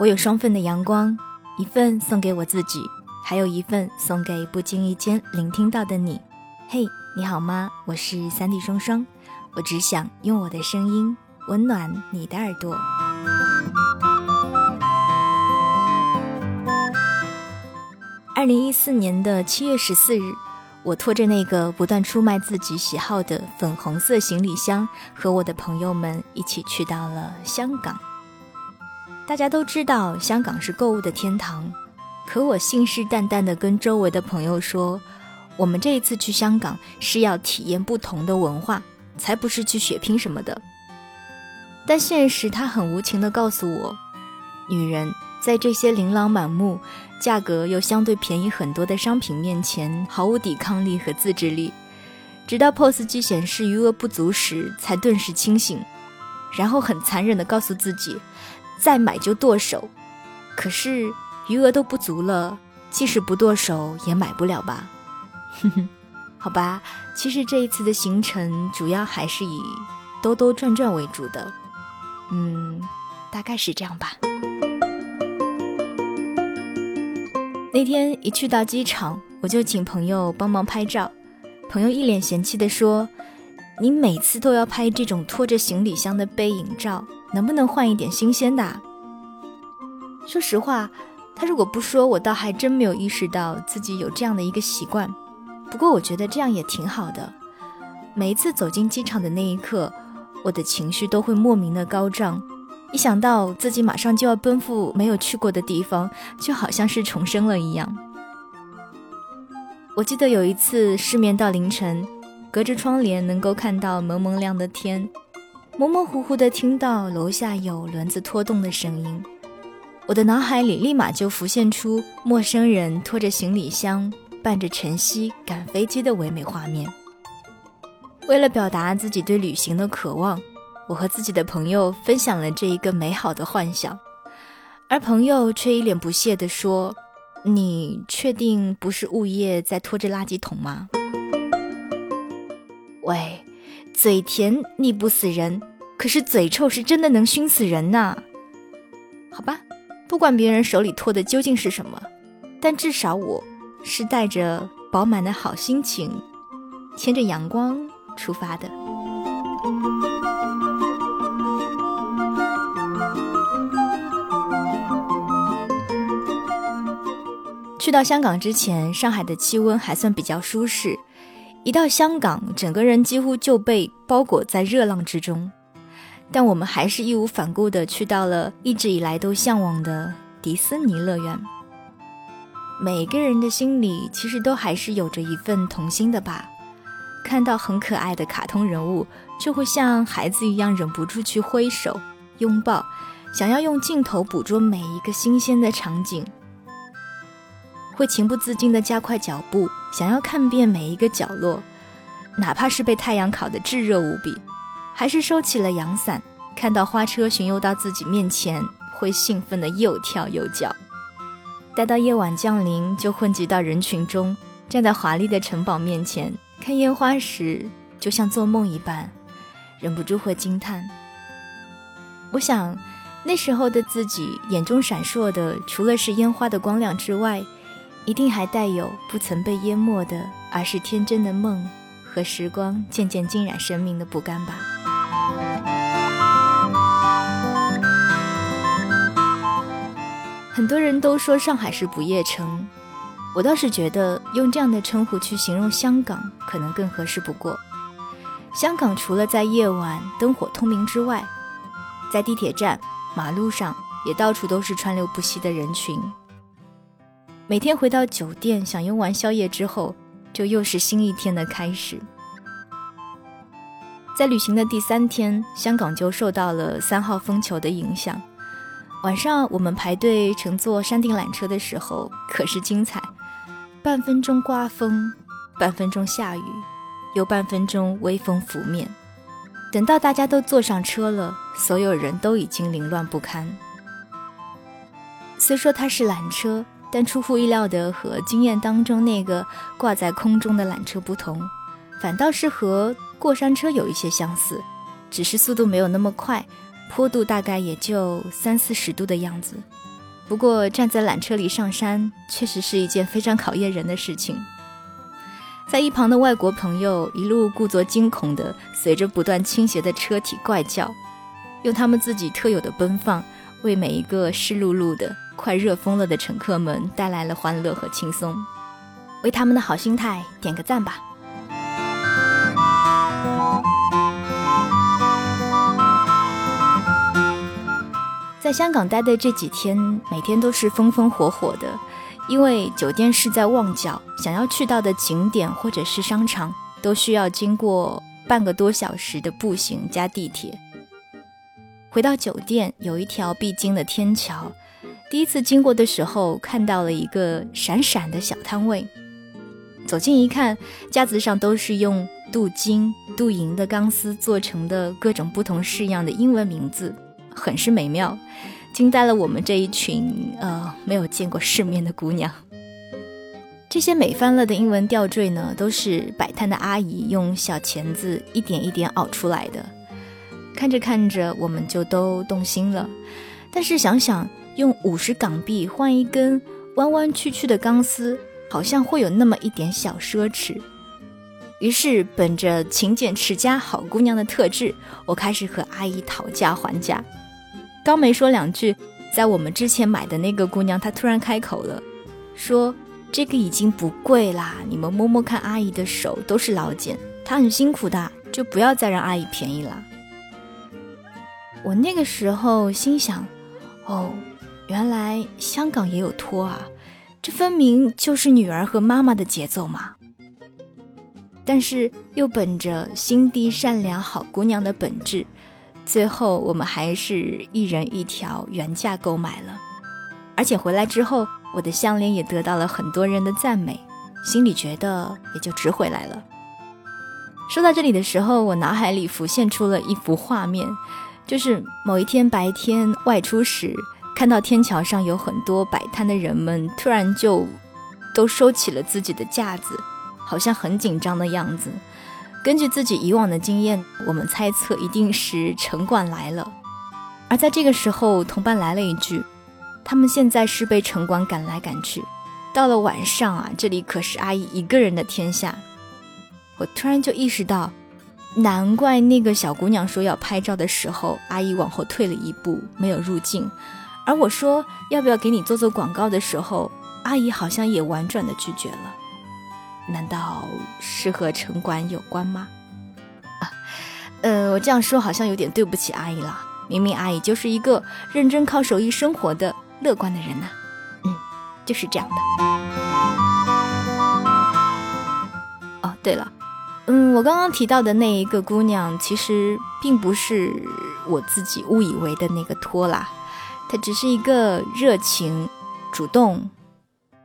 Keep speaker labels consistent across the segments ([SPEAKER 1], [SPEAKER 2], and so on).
[SPEAKER 1] 我有双份的阳光，一份送给我自己，还有一份送给不经意间聆听到的你。嘿，你好吗？我是三 D 双双，我只想用我的声音温暖你的耳朵。二零一四年的七月十四日，我拖着那个不断出卖自己喜好的粉红色行李箱，和我的朋友们一起去到了香港。大家都知道香港是购物的天堂，可我信誓旦旦地跟周围的朋友说，我们这一次去香港是要体验不同的文化，才不是去血拼什么的。但现实他很无情地告诉我，女人在这些琳琅满目。价格又相对便宜很多的商品面前，毫无抵抗力和自制力，直到 POS 机显示余额不足时，才顿时清醒，然后很残忍地告诉自己，再买就剁手。可是余额都不足了，即使不剁手也买不了吧？哼哼，好吧，其实这一次的行程主要还是以兜兜转转为主的，嗯，大概是这样吧。那天一去到机场，我就请朋友帮忙拍照。朋友一脸嫌弃地说：“你每次都要拍这种拖着行李箱的背影照，能不能换一点新鲜的？”说实话，他如果不说，我倒还真没有意识到自己有这样的一个习惯。不过我觉得这样也挺好的。每一次走进机场的那一刻，我的情绪都会莫名的高涨。一想到自己马上就要奔赴没有去过的地方，就好像是重生了一样。我记得有一次失眠到凌晨，隔着窗帘能够看到蒙蒙亮的天，模模糊糊的听到楼下有轮子拖动的声音，我的脑海里立马就浮现出陌生人拖着行李箱，伴着晨曦赶飞机的唯美画面。为了表达自己对旅行的渴望。我和自己的朋友分享了这一个美好的幻想，而朋友却一脸不屑地说：“你确定不是物业在拖着垃圾桶吗？”喂，嘴甜腻不死人，可是嘴臭是真的能熏死人呐！好吧，不管别人手里托的究竟是什么，但至少我是带着饱满的好心情，牵着阳光出发的。去到香港之前，上海的气温还算比较舒适。一到香港，整个人几乎就被包裹在热浪之中。但我们还是义无反顾地去到了一直以来都向往的迪士尼乐园。每个人的心里其实都还是有着一份童心的吧？看到很可爱的卡通人物，就会像孩子一样忍不住去挥手、拥抱，想要用镜头捕捉每一个新鲜的场景。会情不自禁地加快脚步，想要看遍每一个角落，哪怕是被太阳烤得炙热无比，还是收起了阳伞，看到花车巡游到自己面前，会兴奋地又跳又叫。待到夜晚降临，就混迹到人群中，站在华丽的城堡面前看烟花时，就像做梦一般，忍不住会惊叹。我想，那时候的自己眼中闪烁的，除了是烟花的光亮之外，一定还带有不曾被淹没的，而是天真的梦和时光渐渐浸染生命的不甘吧。很多人都说上海是不夜城，我倒是觉得用这样的称呼去形容香港可能更合适不过。香港除了在夜晚灯火通明之外，在地铁站、马路上也到处都是川流不息的人群。每天回到酒店享用完宵夜之后，就又是新一天的开始。在旅行的第三天，香港就受到了三号风球的影响。晚上我们排队乘坐山顶缆车的时候，可是精彩。半分钟刮风，半分钟下雨，又半分钟微风拂面。等到大家都坐上车了，所有人都已经凌乱不堪。虽说它是缆车。但出乎意料的，和经验当中那个挂在空中的缆车不同，反倒是和过山车有一些相似，只是速度没有那么快，坡度大概也就三四十度的样子，不过站在缆车里上山，确实是一件非常考验人的事情。在一旁的外国朋友一路故作惊恐的随着不断倾斜的车体怪叫，用他们自己特有的奔放，为每一个湿漉漉的、快热疯了的乘客们带来了欢乐和轻松。为他们的好心态点个赞吧！在香港待的这几天，每天都是风风火火的。因为酒店是在旺角，想要去到的景点或者是商场，都需要经过半个多小时的步行加地铁。回到酒店，有一条必经的天桥，第一次经过的时候，看到了一个闪闪的小摊位。走近一看，架子上都是用镀金、镀银的钢丝做成的各种不同式样的英文名字，很是美妙。惊呆了我们这一群呃没有见过世面的姑娘。这些美翻了的英文吊坠呢，都是摆摊的阿姨用小钳子一点一点熬出来的。看着看着，我们就都动心了。但是想想用五十港币换一根弯弯曲曲的钢丝，好像会有那么一点小奢侈。于是本着勤俭持家好姑娘的特质，我开始和阿姨讨价还价。刚没说两句，在我们之前买的那个姑娘，她突然开口了，说：“这个已经不贵啦，你们摸摸看阿姨的手，都是老茧，她很辛苦的，就不要再让阿姨便宜了。”我那个时候心想：“哦，原来香港也有托啊，这分明就是女儿和妈妈的节奏嘛。”但是又本着心地善良好姑娘的本质。最后，我们还是一人一条原价购买了，而且回来之后，我的项链也得到了很多人的赞美，心里觉得也就值回来了。说到这里的时候，我脑海里浮现出了一幅画面，就是某一天白天外出时，看到天桥上有很多摆摊的人们，突然就都收起了自己的架子，好像很紧张的样子。根据自己以往的经验，我们猜测一定是城管来了。而在这个时候，同伴来了一句：“他们现在是被城管赶来赶去，到了晚上啊，这里可是阿姨一个人的天下。”我突然就意识到，难怪那个小姑娘说要拍照的时候，阿姨往后退了一步，没有入镜。而我说要不要给你做做广告的时候，阿姨好像也婉转的拒绝了。难道是和城管有关吗？啊，呃，我这样说好像有点对不起阿姨了。明明阿姨就是一个认真靠手艺生活的乐观的人呐。嗯，就是这样的。哦，对了，嗯，我刚刚提到的那一个姑娘，其实并不是我自己误以为的那个托拉，她只是一个热情、主动、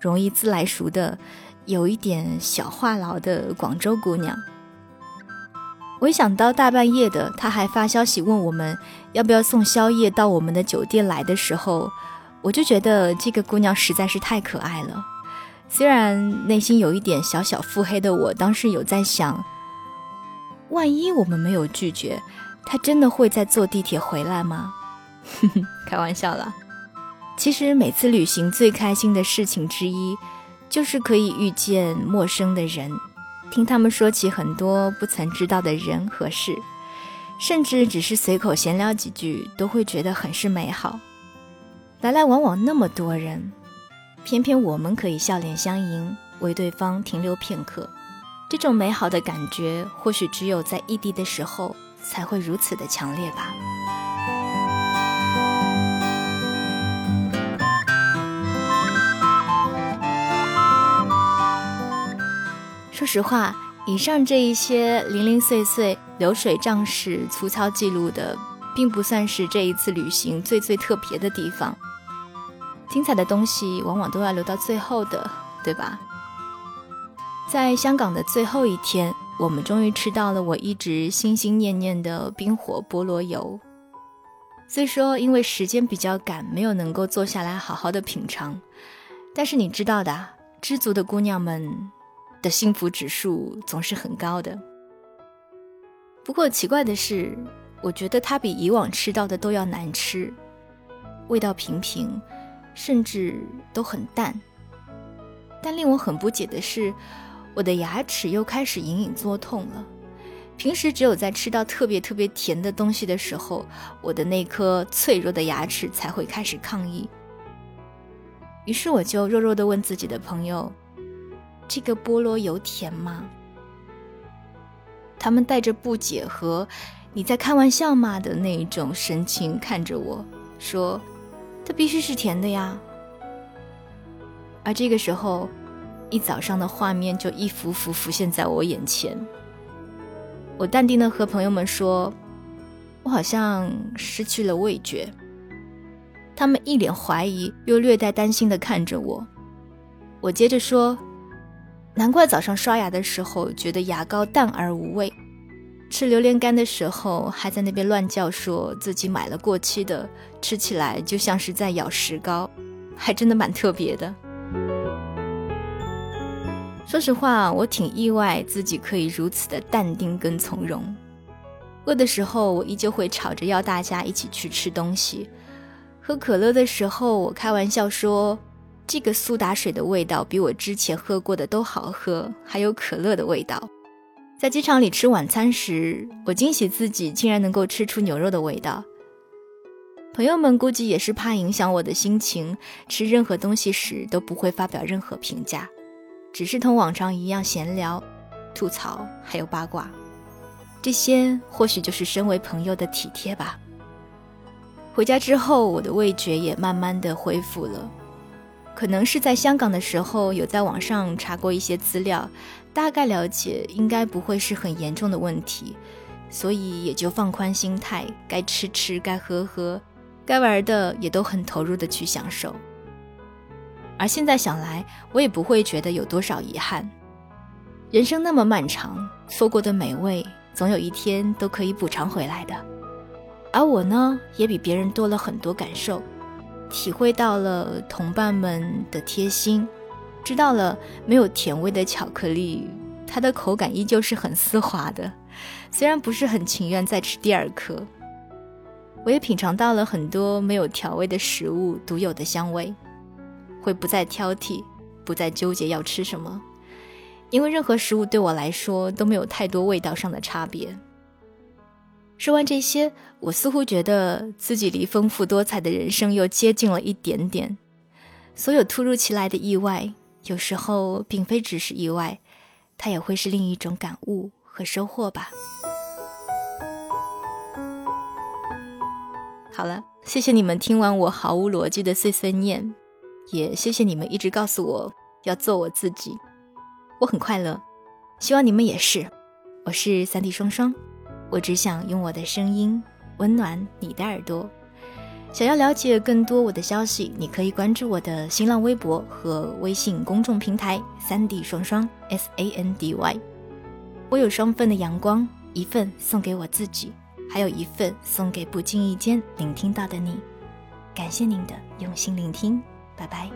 [SPEAKER 1] 容易自来熟的。有一点小话痨的广州姑娘，我一想到大半夜的，她还发消息问我们要不要送宵夜到我们的酒店来的时候，我就觉得这个姑娘实在是太可爱了。虽然内心有一点小小腹黑的我，当时有在想，万一我们没有拒绝，她真的会再坐地铁回来吗？开玩笑啦。其实每次旅行最开心的事情之一。就是可以遇见陌生的人，听他们说起很多不曾知道的人和事，甚至只是随口闲聊几句，都会觉得很是美好。来来往往那么多人，偏偏我们可以笑脸相迎，为对方停留片刻。这种美好的感觉，或许只有在异地的时候才会如此的强烈吧。说实话，以上这一些零零碎碎、流水账式、粗糙记录的，并不算是这一次旅行最最特别的地方。精彩的东西往往都要留到最后的，对吧？在香港的最后一天，我们终于吃到了我一直心心念念的冰火菠萝油。虽说因为时间比较赶，没有能够坐下来好好的品尝，但是你知道的，知足的姑娘们。的幸福指数总是很高的。不过奇怪的是，我觉得它比以往吃到的都要难吃，味道平平，甚至都很淡。但令我很不解的是，我的牙齿又开始隐隐作痛了。平时只有在吃到特别特别甜的东西的时候，我的那颗脆弱的牙齿才会开始抗议。于是我就弱弱地问自己的朋友：“这个菠萝油甜吗？”他们带着不解和“你在开玩笑吗”的那种神情看着我说：“它必须是甜的呀。”而这个时候，一早上的画面就一幅幅浮现在我眼前。我淡定的和朋友们说：“我好像失去了味觉。”他们一脸怀疑又略带担心的看着我。我接着说。难怪早上刷牙的时候觉得牙膏淡而无味，吃榴莲干的时候还在那边乱叫，说自己买了过期的，吃起来就像是在咬石膏，还真的蛮特别的。说实话，我挺意外自己可以如此的淡定跟从容。饿的时候，我依旧会吵着要大家一起去吃东西；喝可乐的时候，我开玩笑说。这个苏打水的味道比我之前喝过的都好喝，还有可乐的味道。在机场里吃晚餐时，我惊喜自己竟然能够吃出牛肉的味道。朋友们估计也是怕影响我的心情，吃任何东西时都不会发表任何评价，只是同往常一样闲聊、吐槽，还有八卦。这些或许就是身为朋友的体贴吧。回家之后，我的味觉也慢慢的恢复了。可能是在香港的时候有在网上查过一些资料，大概了解应该不会是很严重的问题，所以也就放宽心态，该吃吃，该喝喝，该玩的也都很投入的去享受。而现在想来，我也不会觉得有多少遗憾。人生那么漫长，错过的美味总有一天都可以补偿回来的。而我呢，也比别人多了很多感受。体会到了同伴们的贴心，知道了没有甜味的巧克力，它的口感依旧是很丝滑的。虽然不是很情愿再吃第二颗，我也品尝到了很多没有调味的食物独有的香味，会不再挑剔，不再纠结要吃什么，因为任何食物对我来说都没有太多味道上的差别。说完这些，我似乎觉得自己离丰富多彩的人生又接近了一点点。所有突如其来的意外，有时候并非只是意外，它也会是另一种感悟和收获吧。好了，谢谢你们听完我毫无逻辑的碎碎念，也谢谢你们一直告诉我要做我自己，我很快乐，希望你们也是。我是三 D 双双。我只想用我的声音温暖你的耳朵。想要了解更多我的消息，你可以关注我的新浪微博和微信公众平台“三 D 双双 S A N D Y”。我有双份的阳光，一份送给我自己，还有一份送给不经意间聆听到的你。感谢您的用心聆听，拜拜。